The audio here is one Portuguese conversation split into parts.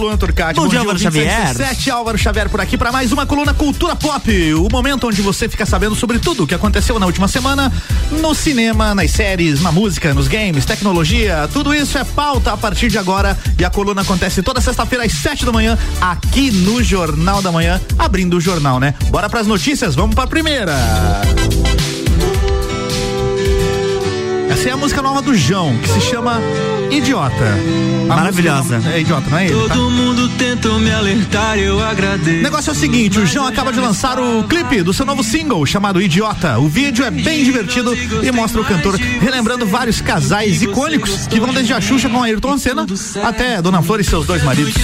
Luan Turcati. Bom, Bom dia, Álvaro Xavier. 7 Álvaro Xavier por aqui para mais uma coluna Cultura Pop. O momento onde você fica sabendo sobre tudo o que aconteceu na última semana no cinema, nas séries, na música, nos games, tecnologia. Tudo isso é pauta a partir de agora e a coluna acontece toda sexta-feira às 7 da manhã aqui no Jornal da Manhã, abrindo o jornal, né? Bora para as notícias, vamos para a primeira. Essa é a música nova do João, que se chama Idiota. A Maravilhosa. É idiota, não é ele? Tá? Todo mundo tentou me alertar, eu agradeço. O negócio é o seguinte: o João acaba de lançar o clipe do seu novo single chamado Idiota. O vídeo é bem divertido e mostra o cantor relembrando vários casais icônicos que vão desde a Xuxa com a Ayrton Senna até Dona Flor e seus dois maridos.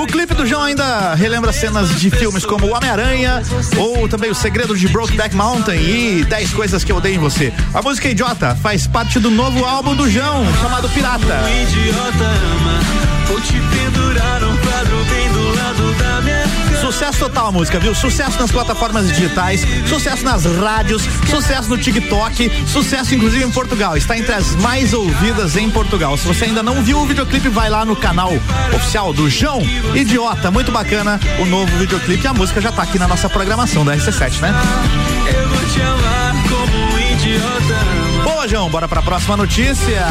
O clipe do João ainda relembra cenas de filmes como O Homem-Aranha ou também O Segredo de Brokeback Mountain e 10 coisas que eu odeio em você. A música Idiota faz faz parte do novo álbum do João, chamado Pirata. Um idiota ama, te pendurar um quadro bem do lado da minha Sucesso total a música, viu? Sucesso nas plataformas digitais, sucesso nas rádios, sucesso no TikTok, sucesso inclusive em Portugal. Está entre as mais ouvidas em Portugal. Se você ainda não viu o videoclipe, vai lá no canal oficial do João Idiota. Muito bacana o novo videoclipe. E a música já está aqui na nossa programação da RC7, né? Eu bora para a próxima notícia.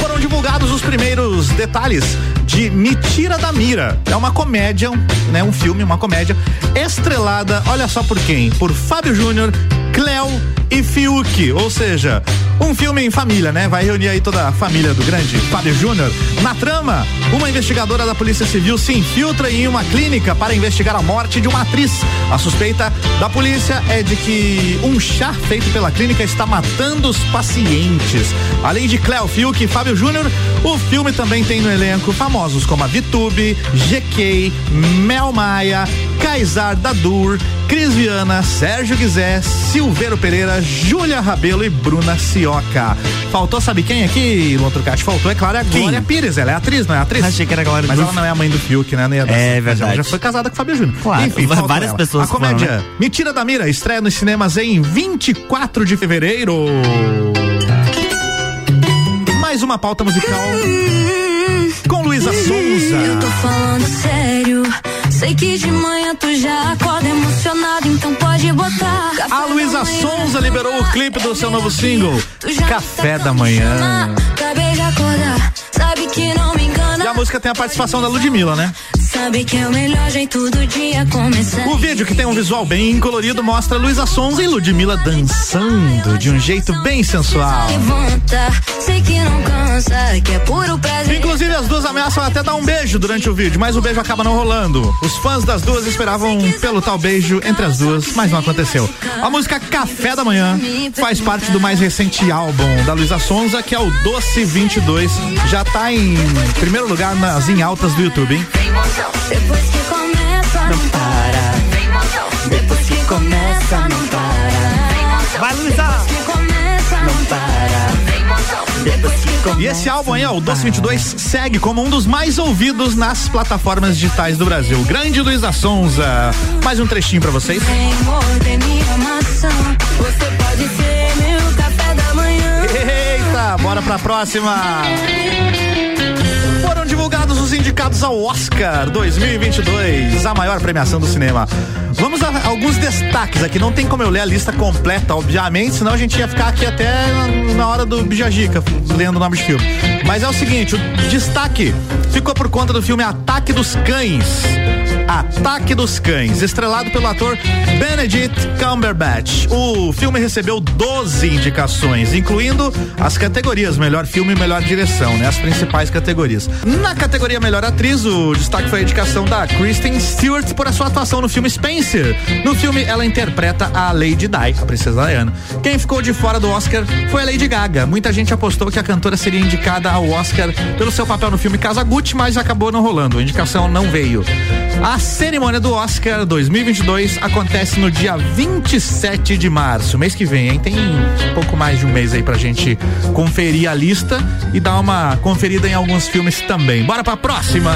Foram divulgados os primeiros detalhes de Me Tira da Mira. É uma comédia, né? Um filme, uma comédia estrelada, olha só por quem? Por Fábio Júnior, Cleo e Fiuk, ou seja, um filme em família, né? Vai reunir aí toda a família do grande Fábio Júnior. Na trama, uma investigadora da Polícia Civil se infiltra em uma clínica para investigar a morte de uma atriz. A suspeita da polícia é de que um chá feito pela clínica está matando os pacientes. Além de Cleo Fiuk e Fábio Júnior, o filme também tem no elenco famosos como a Vitube, GK, Mel Maia, Kaysar Dadur, Cris Viana, Sérgio Guizé, Silveiro Pereira, Júlia Rabelo e Bruna Cioca. Faltou, sabe quem aqui, Lontrucati? Faltou, é claro, é a Glória Pires. Ela é atriz, não é atriz? Achei que era a Glória Mas ela não é a mãe do Fiuk, né? é verdade. Ela já foi casada com o Fábio Júnior. Claro, Enfim, várias ela. pessoas. A comédia falam, né? Mentira da Mira estreia nos cinemas em 24 de fevereiro. Mais uma pauta musical com Luísa Souza. Eu tô falando sério. Sei que de manhã tu já acorda emocionado, então pode botar. A Luísa Souza liberou o clipe do seu novo single, Café da Manhã. E a música tem a participação da Ludmilla, né? Sabe que é o melhor jeito do dia começar. O vídeo, que tem um visual bem colorido, mostra Luísa Sonza e Ludmilla dançando de um jeito bem sensual. é. Inclusive, as duas ameaçam até dar um beijo durante o vídeo, mas o beijo acaba não rolando. Os fãs das duas esperavam pelo tal beijo entre as duas, mas não aconteceu. A música Café da Manhã faz parte do mais recente álbum da Luísa Sonza, que é o Doce 22. Já tá em primeiro lugar nas em altas do YouTube, hein? Depois que começa, não para. Depois que começa, não para. Vai, Luísa! Não para. E esse álbum aí, ó, o Doce 22, segue como um dos mais ouvidos nas plataformas digitais do Brasil. Grande Luísa Sonza. Mais um trechinho pra vocês. Eita, bora pra próxima indicados ao Oscar 2022, a maior premiação do cinema. Vamos a alguns destaques aqui. Não tem como eu ler a lista completa, obviamente, senão a gente ia ficar aqui até na hora do Bijagica, lendo o nome de filme. Mas é o seguinte: o destaque ficou por conta do filme Ataque dos Cães. Ataque dos Cães, estrelado pelo ator Benedict Cumberbatch. O filme recebeu 12 indicações, incluindo as categorias melhor filme e melhor direção, né? As principais categorias. Na categoria melhor atriz, o destaque foi a indicação da Kristen Stewart por a sua atuação no filme Spencer. No filme, ela interpreta a Lady Di, a princesa Diana. Quem ficou de fora do Oscar foi a Lady Gaga. Muita gente apostou que a cantora seria indicada ao Oscar pelo seu papel no filme Casa Gucci, mas acabou não rolando. A indicação não veio. A cerimônia do Oscar 2022 acontece no dia 27 de março, mês que vem, hein? Tem um pouco mais de um mês aí pra gente conferir a lista e dar uma conferida em alguns filmes também. Bora pra próxima!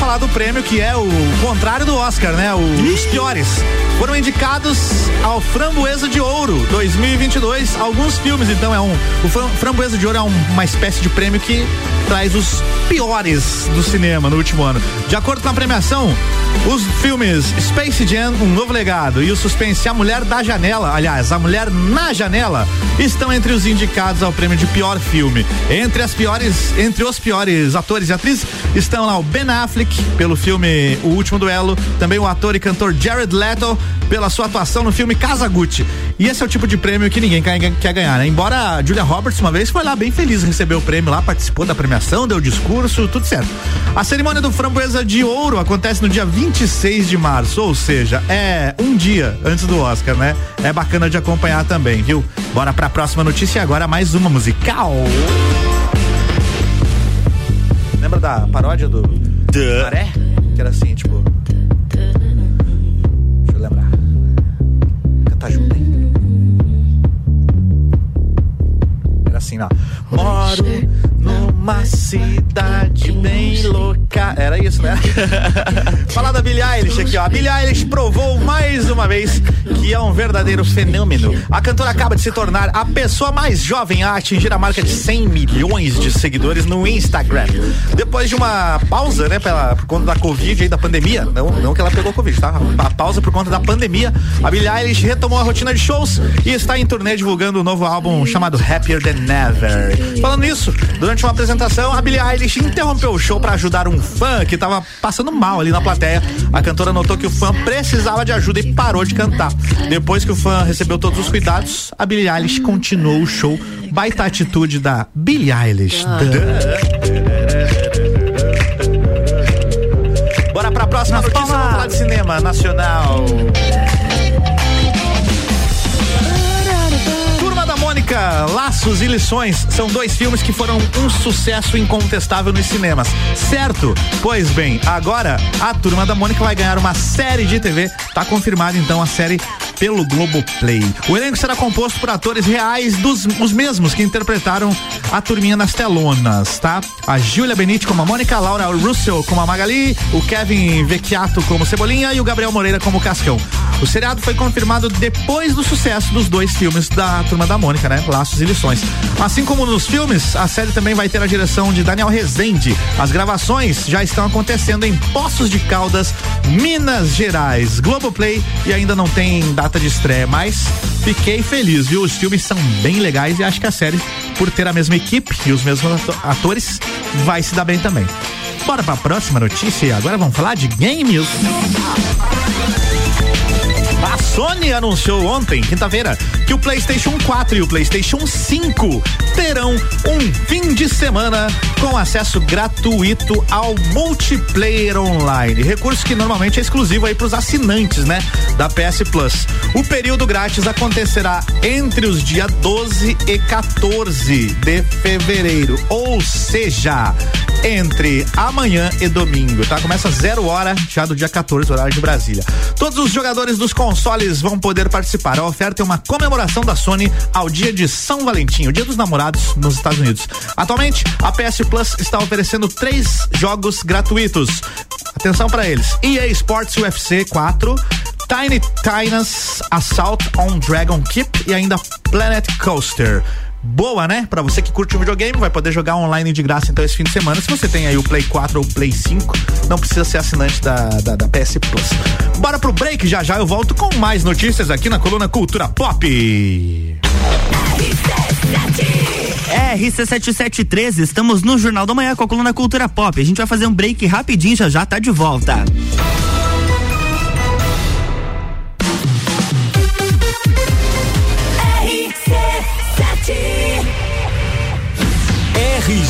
Falar do prêmio que é o contrário do Oscar, né? O, os piores. Foram indicados ao Framboesa de Ouro 2022 alguns filmes, então é um o Framboesa de Ouro é um, uma espécie de prêmio que traz os piores do cinema no último ano. De acordo com a premiação, os filmes Space Jam, Um Novo Legado e o suspense A Mulher da Janela, aliás, A Mulher na Janela, estão entre os indicados ao prêmio de pior filme. Entre as piores, entre os piores atores e atrizes estão lá o Ben Affleck pelo filme O Último Duelo, também o ator e cantor Jared Leto pela sua atuação no filme Casa Gucci. E esse é o tipo de prêmio que ninguém quer ganhar, né? Embora a Julia Roberts uma vez foi lá bem feliz, recebeu o prêmio lá, participou da premiação, deu discurso, tudo certo. A cerimônia do Framboesa de Ouro acontece no dia 26 de março, ou seja, é um dia antes do Oscar, né? É bacana de acompanhar também, viu? Bora pra próxima notícia e agora mais uma musical. Lembra da paródia do Maré? Que era assim, tipo. Deixa eu lembrar. Cantar junto, hein? Era assim, ó. Moro numa cidade bem louca. Era isso, né? Falar da Billie Eilish aqui, ó. A Billie Eilish provou mais uma vez que é um verdadeiro fenômeno. A cantora acaba de se tornar a pessoa mais jovem a atingir a marca de 100 milhões de seguidores no Instagram. Depois de uma pausa, né, pela, por conta da Covid e da pandemia, não, não que ela pegou Covid, tá? A pausa por conta da pandemia, a Billie Eilish retomou a rotina de shows e está em turnê divulgando o um novo álbum chamado Happier Than Ever. Falando nisso, durante uma apresentação, a Billie Eilish interrompeu o show para ajudar um fã que estava passando mal ali na plateia. A cantora notou que o fã precisava de ajuda e parou de cantar. Depois que o fã recebeu todos os cuidados, a Billie Eilish continuou o show. Baita atitude da Billie Eilish. Ah. Bora pra próxima notícia, vamos falar de cinema nacional. Laços e Lições são dois filmes que foram um sucesso incontestável nos cinemas. Certo? Pois bem, agora a turma da Mônica vai ganhar uma série de TV. Tá confirmada então a série pelo Globoplay. O elenco será composto por atores reais dos os mesmos que interpretaram a turminha nas telonas, tá? A Julia Benite como a Mônica, a Laura Russell como a Magali, o Kevin Vecchiato como Cebolinha e o Gabriel Moreira como Cascão. O seriado foi confirmado depois do sucesso dos dois filmes da Turma da Mônica, né? Laços e Lições. Assim como nos filmes, a série também vai ter a direção de Daniel Rezende. As gravações já estão acontecendo em Poços de Caldas, Minas Gerais. Globoplay e ainda não tem data de estreia, mas fiquei feliz, viu? Os filmes são bem legais e acho que a série, por ter a mesma equipe e os mesmos atores, vai se dar bem também. Bora para a próxima notícia. Agora vamos falar de games. A Sony anunciou ontem, quinta-feira, que o PlayStation 4 e o PlayStation 5 terão um fim de semana com acesso gratuito ao multiplayer online. Recurso que normalmente é exclusivo aí para os assinantes, né? Da PS Plus. O período grátis acontecerá entre os dias 12 e 14 de fevereiro. Ou seja, entre amanhã e domingo, tá? Começa zero hora já do dia 14, horário de Brasília. Todos os jogadores dos consoles vão poder participar. A oferta é uma comemoração da Sony ao dia de São Valentim, o dia dos namorados nos Estados Unidos. Atualmente, a PS Plus está oferecendo três jogos gratuitos. Atenção para eles: EA Sports UFC 4, Tiny Tina's Assault on Dragon Keep e ainda Planet Coaster boa, né? Para você que curte o videogame, vai poder jogar online de graça então esse fim de semana. Se você tem aí o Play 4 ou o Play 5, não precisa ser assinante da, da, da PS Plus. Bora pro break, já já eu volto com mais notícias aqui na coluna Cultura Pop. RC7713, estamos no Jornal da Manhã com a coluna Cultura Pop. A gente vai fazer um break rapidinho, já já tá de volta.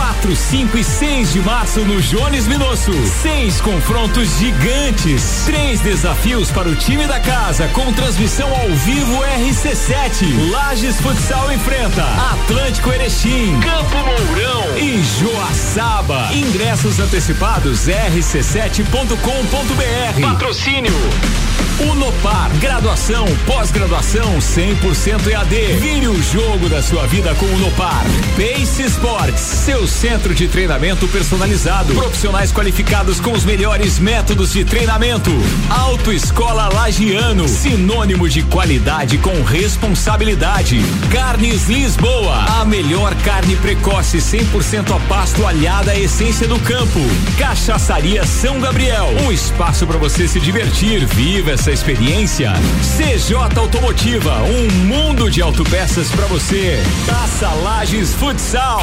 4, 5 e 6 de março no Jones Minosso. Seis confrontos gigantes. Três desafios para o time da casa com transmissão ao vivo RC7. Lages Futsal enfrenta Atlântico Erechim, Campo Mourão e Joaçaba. Ingressos antecipados rc7.com.br. Patrocínio Unopar, graduação, pós-graduação 100% EAD. Vire o jogo da sua vida com o Unopar. Pace Sports, seu centro de treinamento personalizado. Profissionais qualificados com os melhores métodos de treinamento. Autoescola Lagiano, sinônimo de qualidade com responsabilidade. Carnes Lisboa, a melhor carne precoce 100% a pasto alhada à essência do campo. Cachaçaria São Gabriel, um espaço para você se divertir. Viva essa experiência. CJ Automotiva, um mundo de autopeças para você. Taça Lages Futsal.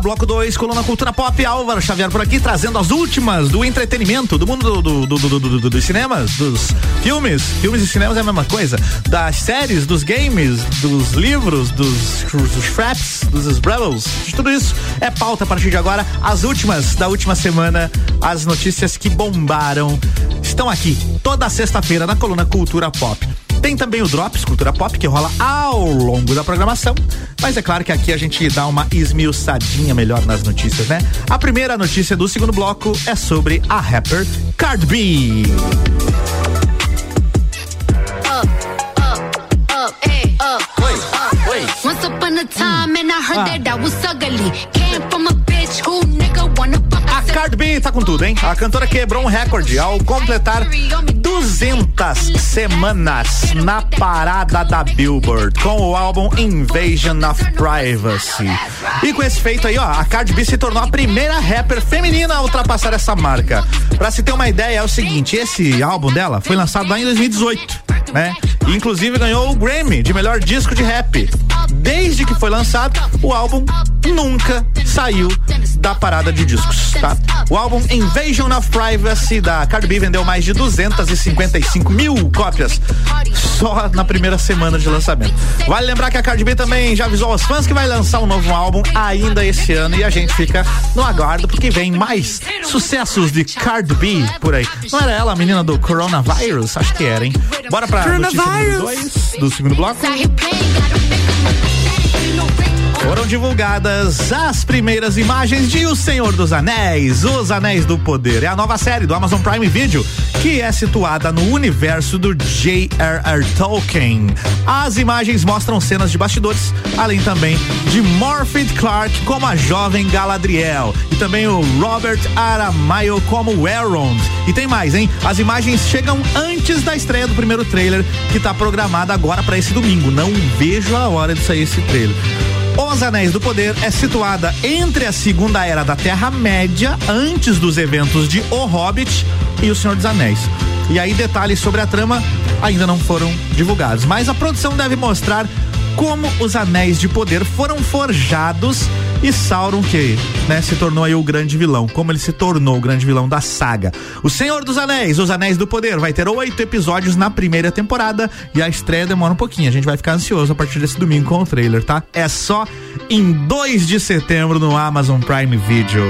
Bloco 2, coluna Cultura Pop, Álvaro Xavier por aqui, trazendo as últimas do entretenimento, do mundo do, do, do, do, dos cinemas, dos filmes, filmes e cinemas é a mesma coisa, das séries, dos games, dos livros, dos, dos fraps, dos Sbrevels, de tudo isso é pauta a partir de agora, as últimas da última semana, as notícias que bombaram, estão aqui toda sexta-feira na coluna Cultura Pop. Tem também o Drops Cultura Pop, que rola ao longo da programação. Mas é claro que aqui a gente dá uma esmiuçadinha melhor nas notícias, né? A primeira notícia do segundo bloco é sobre a rapper Card B. Once upon a time and I heard that I was ugly. Came from a Card B tá com tudo, hein? A cantora quebrou um recorde ao completar 200 semanas na parada da Billboard com o álbum Invasion of Privacy. E com esse feito aí, ó, a Card B se tornou a primeira rapper feminina a ultrapassar essa marca. Pra se ter uma ideia, é o seguinte: esse álbum dela foi lançado lá em 2018, né? Inclusive ganhou o Grammy de melhor disco de rap. Desde que foi lançado, o álbum nunca saiu da parada de discos, tá? O álbum Invasion of Privacy da Cardi B vendeu mais de 255 mil cópias só na primeira semana de lançamento. Vale lembrar que a Cardi B também já avisou aos fãs que vai lançar um novo álbum ainda esse ano e a gente fica no aguardo porque vem mais sucessos de Cardi B por aí. Não era ela a menina do coronavírus? Acho que era, hein? Bora pra notícia número dois do segundo bloco. Foram divulgadas as primeiras imagens de O Senhor dos Anéis, Os Anéis do Poder. É a nova série do Amazon Prime Video, que é situada no universo do J.R.R. Tolkien. As imagens mostram cenas de bastidores, além também de Morpeth Clark como a jovem Galadriel e também o Robert Aramayo como Elrond. E tem mais, hein? As imagens chegam antes da estreia do primeiro trailer, que está programada agora para esse domingo. Não vejo a hora de sair esse trailer. Os Anéis do Poder é situada entre a Segunda Era da Terra-média, antes dos eventos de O Hobbit e O Senhor dos Anéis. E aí detalhes sobre a trama ainda não foram divulgados, mas a produção deve mostrar como os Anéis de Poder foram forjados e Sauron que, né, se tornou aí o grande vilão, como ele se tornou o grande vilão da saga. O Senhor dos Anéis, Os Anéis do Poder, vai ter oito episódios na primeira temporada e a estreia demora um pouquinho. A gente vai ficar ansioso a partir desse domingo com o trailer, tá? É só em 2 de setembro no Amazon Prime Video.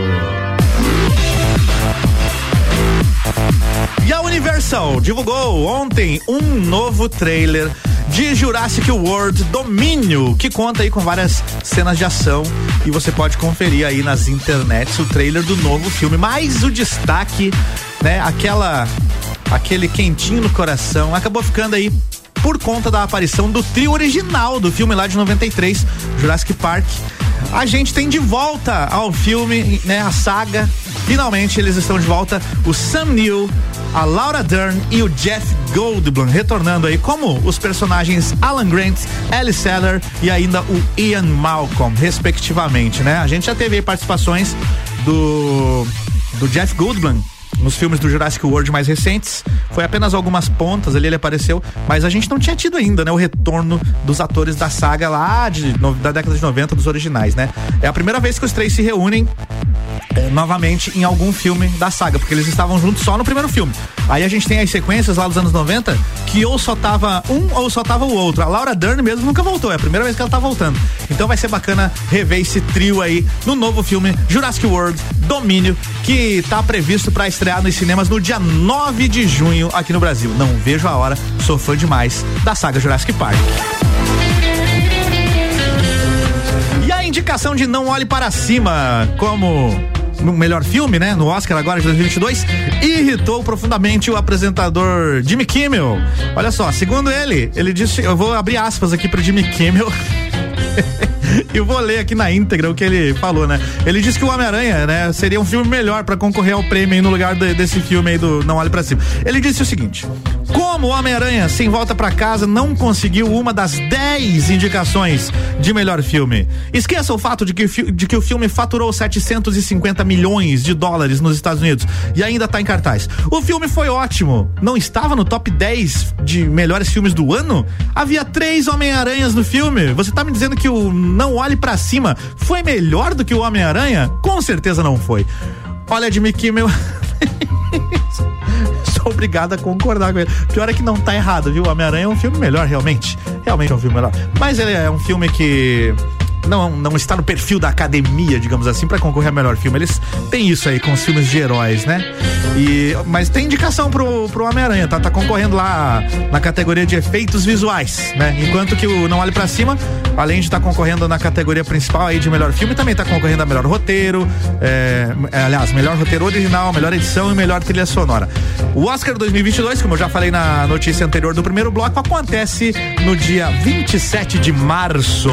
E a Universal divulgou ontem um novo trailer de Jurassic World Domínio, que conta aí com várias cenas de ação e você pode conferir aí nas internets o trailer do novo filme. Mas o destaque, né, aquela aquele quentinho no coração, acabou ficando aí por conta da aparição do trio original do filme lá de 93, Jurassic Park. A gente tem de volta ao filme, né, a saga. Finalmente eles estão de volta, o Sam Neill, a Laura Dern e o Jeff Goldblum retornando aí como os personagens Alan Grant, Ellie Seller e ainda o Ian Malcolm, respectivamente, né? A gente já teve participações do do Jeff Goldblum nos filmes do Jurassic World mais recentes. Foi apenas algumas pontas ali, ele apareceu, mas a gente não tinha tido ainda, né? O retorno dos atores da saga lá de, da década de 90, dos originais, né? É a primeira vez que os três se reúnem é, novamente em algum filme da saga, porque eles estavam juntos só no primeiro filme. Aí a gente tem as sequências lá dos anos 90 que ou só tava um ou só tava o outro. A Laura Dern mesmo nunca voltou, é a primeira vez que ela tá voltando. Então vai ser bacana rever esse trio aí no novo filme Jurassic World Domínio, que tá previsto para estrear nos cinemas no dia 9 de junho aqui no Brasil. Não vejo a hora, sou fã demais da saga Jurassic Park. Indicação de Não Olhe Para Cima como no melhor filme, né? No Oscar agora de 2022, irritou profundamente o apresentador Jimmy Kimmel. Olha só, segundo ele, ele disse, eu vou abrir aspas aqui para Jimmy Kimmel. Eu vou ler aqui na íntegra o que ele falou, né? Ele disse que o Homem-Aranha, né, seria um filme melhor para concorrer ao prêmio no lugar de, desse filme aí do Não Olhe para Cima. Ele disse o seguinte: Como o Homem-Aranha Sem Volta para Casa não conseguiu uma das 10 indicações de melhor filme. Esqueça o fato de que, de que o filme faturou 750 milhões de dólares nos Estados Unidos e ainda tá em cartaz. O filme foi ótimo. Não estava no top 10 de melhores filmes do ano? Havia três Homem-Aranhas no filme. Você tá me dizendo que o Não Olhe para Cima foi melhor do que o Homem-Aranha? Com certeza não foi. Olha, Jimmy Kimmel. Sou obrigado a concordar com ele. Pior é que não tá errado, viu? Homem-Aranha é um filme melhor, realmente. Realmente é um filme melhor. Mas ele é um filme que não, não está no perfil da academia, digamos assim, para concorrer a melhor filme. Eles têm isso aí com os filmes de heróis, né? E, mas tem indicação pro, pro Homem-Aranha, tá? Tá concorrendo lá na categoria de efeitos visuais, né? Enquanto que o Não Olhe para Cima, além de estar tá concorrendo na categoria principal aí de melhor filme, também tá concorrendo a melhor roteiro, é, aliás, melhor roteiro original, melhor edição e melhor trilha sonora. O Oscar 2022, como eu já falei na notícia anterior do primeiro bloco, acontece no dia 27 de março.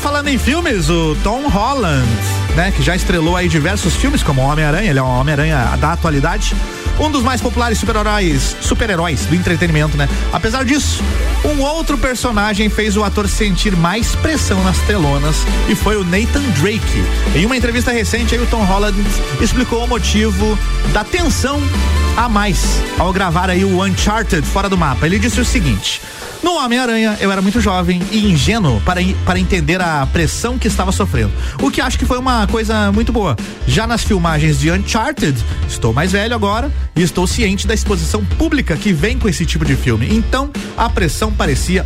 Falando em filmes, o Tom Holland, né, que já estrelou aí diversos filmes como Homem-Aranha, ele é um Homem-Aranha da atualidade, um dos mais populares super-heróis, super-heróis do entretenimento, né? Apesar disso, um outro personagem fez o ator sentir mais pressão nas telonas e foi o Nathan Drake. Em uma entrevista recente, aí, o Tom Holland explicou o motivo da tensão a mais ao gravar aí o Uncharted fora do mapa. Ele disse o seguinte: no Homem-Aranha, eu era muito jovem e ingênuo para, para entender a pressão que estava sofrendo. O que acho que foi uma coisa muito boa. Já nas filmagens de Uncharted, estou mais velho agora e estou ciente da exposição pública que vem com esse tipo de filme. Então, a pressão parecia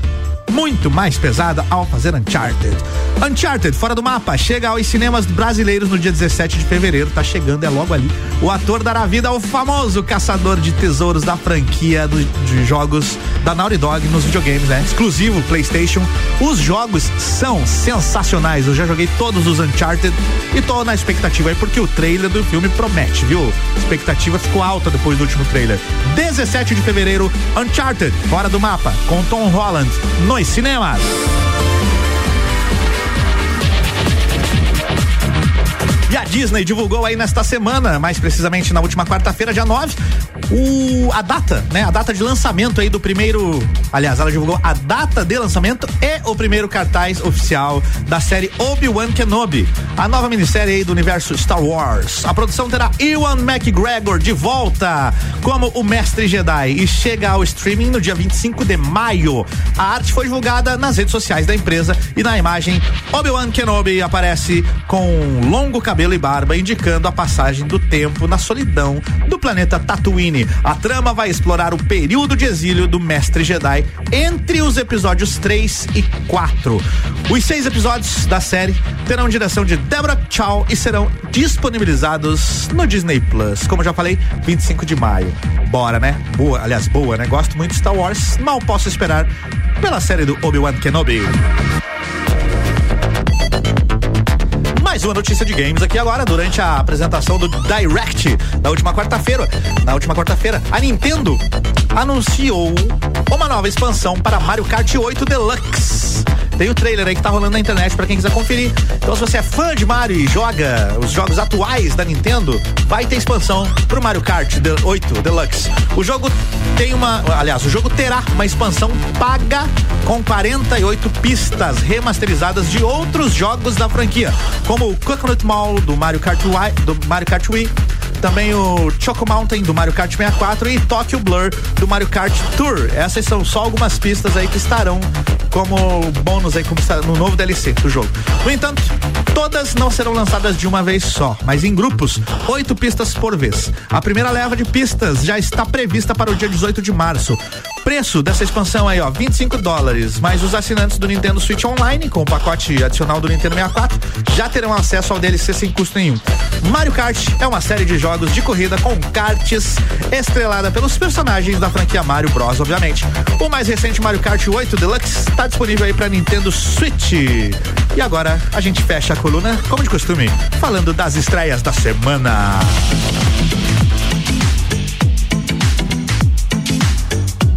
muito mais pesada ao fazer Uncharted. Uncharted, fora do mapa, chega aos cinemas brasileiros no dia 17 de fevereiro, tá chegando, é logo ali. O ator dará vida ao famoso caçador de tesouros da franquia do, de jogos da Naughty Dog nos videogames, né? Exclusivo PlayStation. Os jogos são sensacionais. Eu já joguei todos os Uncharted e tô na expectativa aí porque o trailer do filme promete, viu? A expectativa ficou alta depois do último trailer. 17 de fevereiro, Uncharted, fora do mapa, com Tom Holland nos cinemas. E a Disney divulgou aí nesta semana, mais precisamente na última quarta-feira, dia 9, o, a data, né? A data de lançamento aí do primeiro. Aliás, ela divulgou a data de lançamento e o primeiro cartaz oficial da série Obi-Wan Kenobi, a nova minissérie aí do universo Star Wars. A produção terá Ewan McGregor de volta como o mestre Jedi e chega ao streaming no dia 25 de maio. A arte foi divulgada nas redes sociais da empresa e na imagem Obi-Wan Kenobi aparece com longo cabelo e barba, indicando a passagem do tempo na solidão do planeta Tatooine. A trama vai explorar o período de exílio do mestre Jedi entre os episódios 3 e 4. Os seis episódios da série terão direção de Deborah Chow e serão disponibilizados no Disney Plus. Como já falei, 25 de maio. Bora, né? Boa, aliás, boa, né? Gosto muito de Star Wars, mal posso esperar pela série do Obi-Wan Kenobi. Mais uma notícia de games aqui agora, durante a apresentação do Direct da última quarta-feira. Na última quarta-feira, a Nintendo anunciou uma nova expansão para Mario Kart 8 Deluxe. Tem o trailer aí que tá rolando na internet para quem quiser conferir. Então, se você é fã de Mario e joga os jogos atuais da Nintendo, vai ter expansão pro Mario Kart 8 Deluxe. O jogo tem uma, aliás, o jogo terá uma expansão paga com 48 pistas remasterizadas de outros jogos da franquia, como o Coconut Mall do Mario Kart Wii, do Mario Kart Wii também o Choco Mountain do Mario Kart 64 e Tokyo Blur do Mario Kart Tour. Essas são só algumas pistas aí que estarão como bônus aí como no novo DLC do jogo. No entanto, todas não serão lançadas de uma vez só, mas em grupos, oito pistas por vez. A primeira leva de pistas já está prevista para o dia 18 de março. Preço dessa expansão aí, ó, 25 dólares. Mas os assinantes do Nintendo Switch Online, com o pacote adicional do Nintendo 64, já terão acesso ao DLC sem custo nenhum. Mario Kart é uma série de jogos de corrida com karts, estrelada pelos personagens da franquia Mario Bros, obviamente. O mais recente Mario Kart 8 Deluxe está disponível aí para Nintendo Switch. E agora a gente fecha a coluna, como de costume, falando das estreias da semana.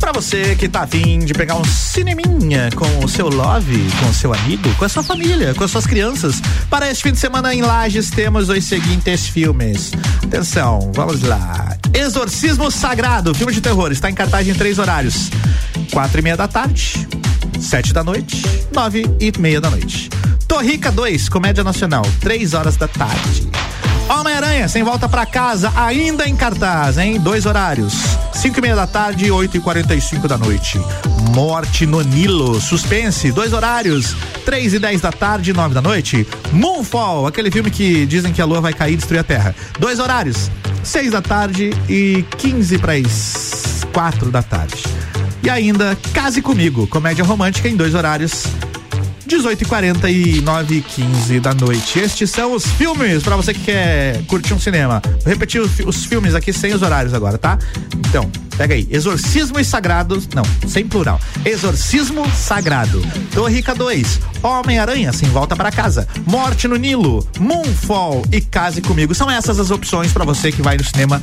Pra você que tá afim de pegar um cineminha com o seu love, com o seu amigo, com a sua família, com as suas crianças, para este fim de semana em Lages temos os seguintes filmes. Atenção, vamos lá. Exorcismo Sagrado, filme de terror, está em cartaz em três horários: quatro e meia da tarde, sete da noite, nove e meia da noite. Torrica 2, comédia nacional, três horas da tarde. Homem-Aranha, sem volta para casa, ainda em cartaz, hein? Dois horários. 5 e meia da tarde e 8 e 45 da noite. Morte no Nilo, suspense, dois horários. 3 e 10 da tarde e 9 da noite. Moonfall, aquele filme que dizem que a lua vai cair e destruir a terra. Dois horários. 6 da tarde e 15 para as 4 da tarde. E ainda Case Comigo, comédia romântica em dois horários. 18 e 40 e 9 e 15 da noite. Estes são os filmes para você que quer curtir um cinema. Vou repetir os, os, filmes aqui sem os horários agora, tá? Então, pega aí. Exorcismo e Sagrado. Não, sem plural. Exorcismo Sagrado. Torrica 2. Homem-Aranha sem volta para casa. Morte no Nilo. Moonfall e Case Comigo. São essas as opções para você que vai no cinema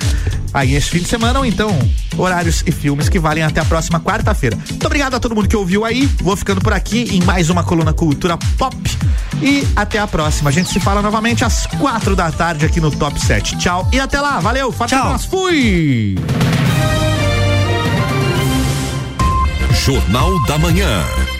aí esse fim de semana ou então horários e filmes que valem até a próxima quarta-feira. Muito obrigado a todo mundo que ouviu aí. Vou ficando por aqui em mais uma coluna Cultura Pop. E até a próxima. A gente se fala novamente às quatro da tarde aqui no Top 7. Tchau e até lá. Valeu, forte abraço. Fui! Jornal da Manhã.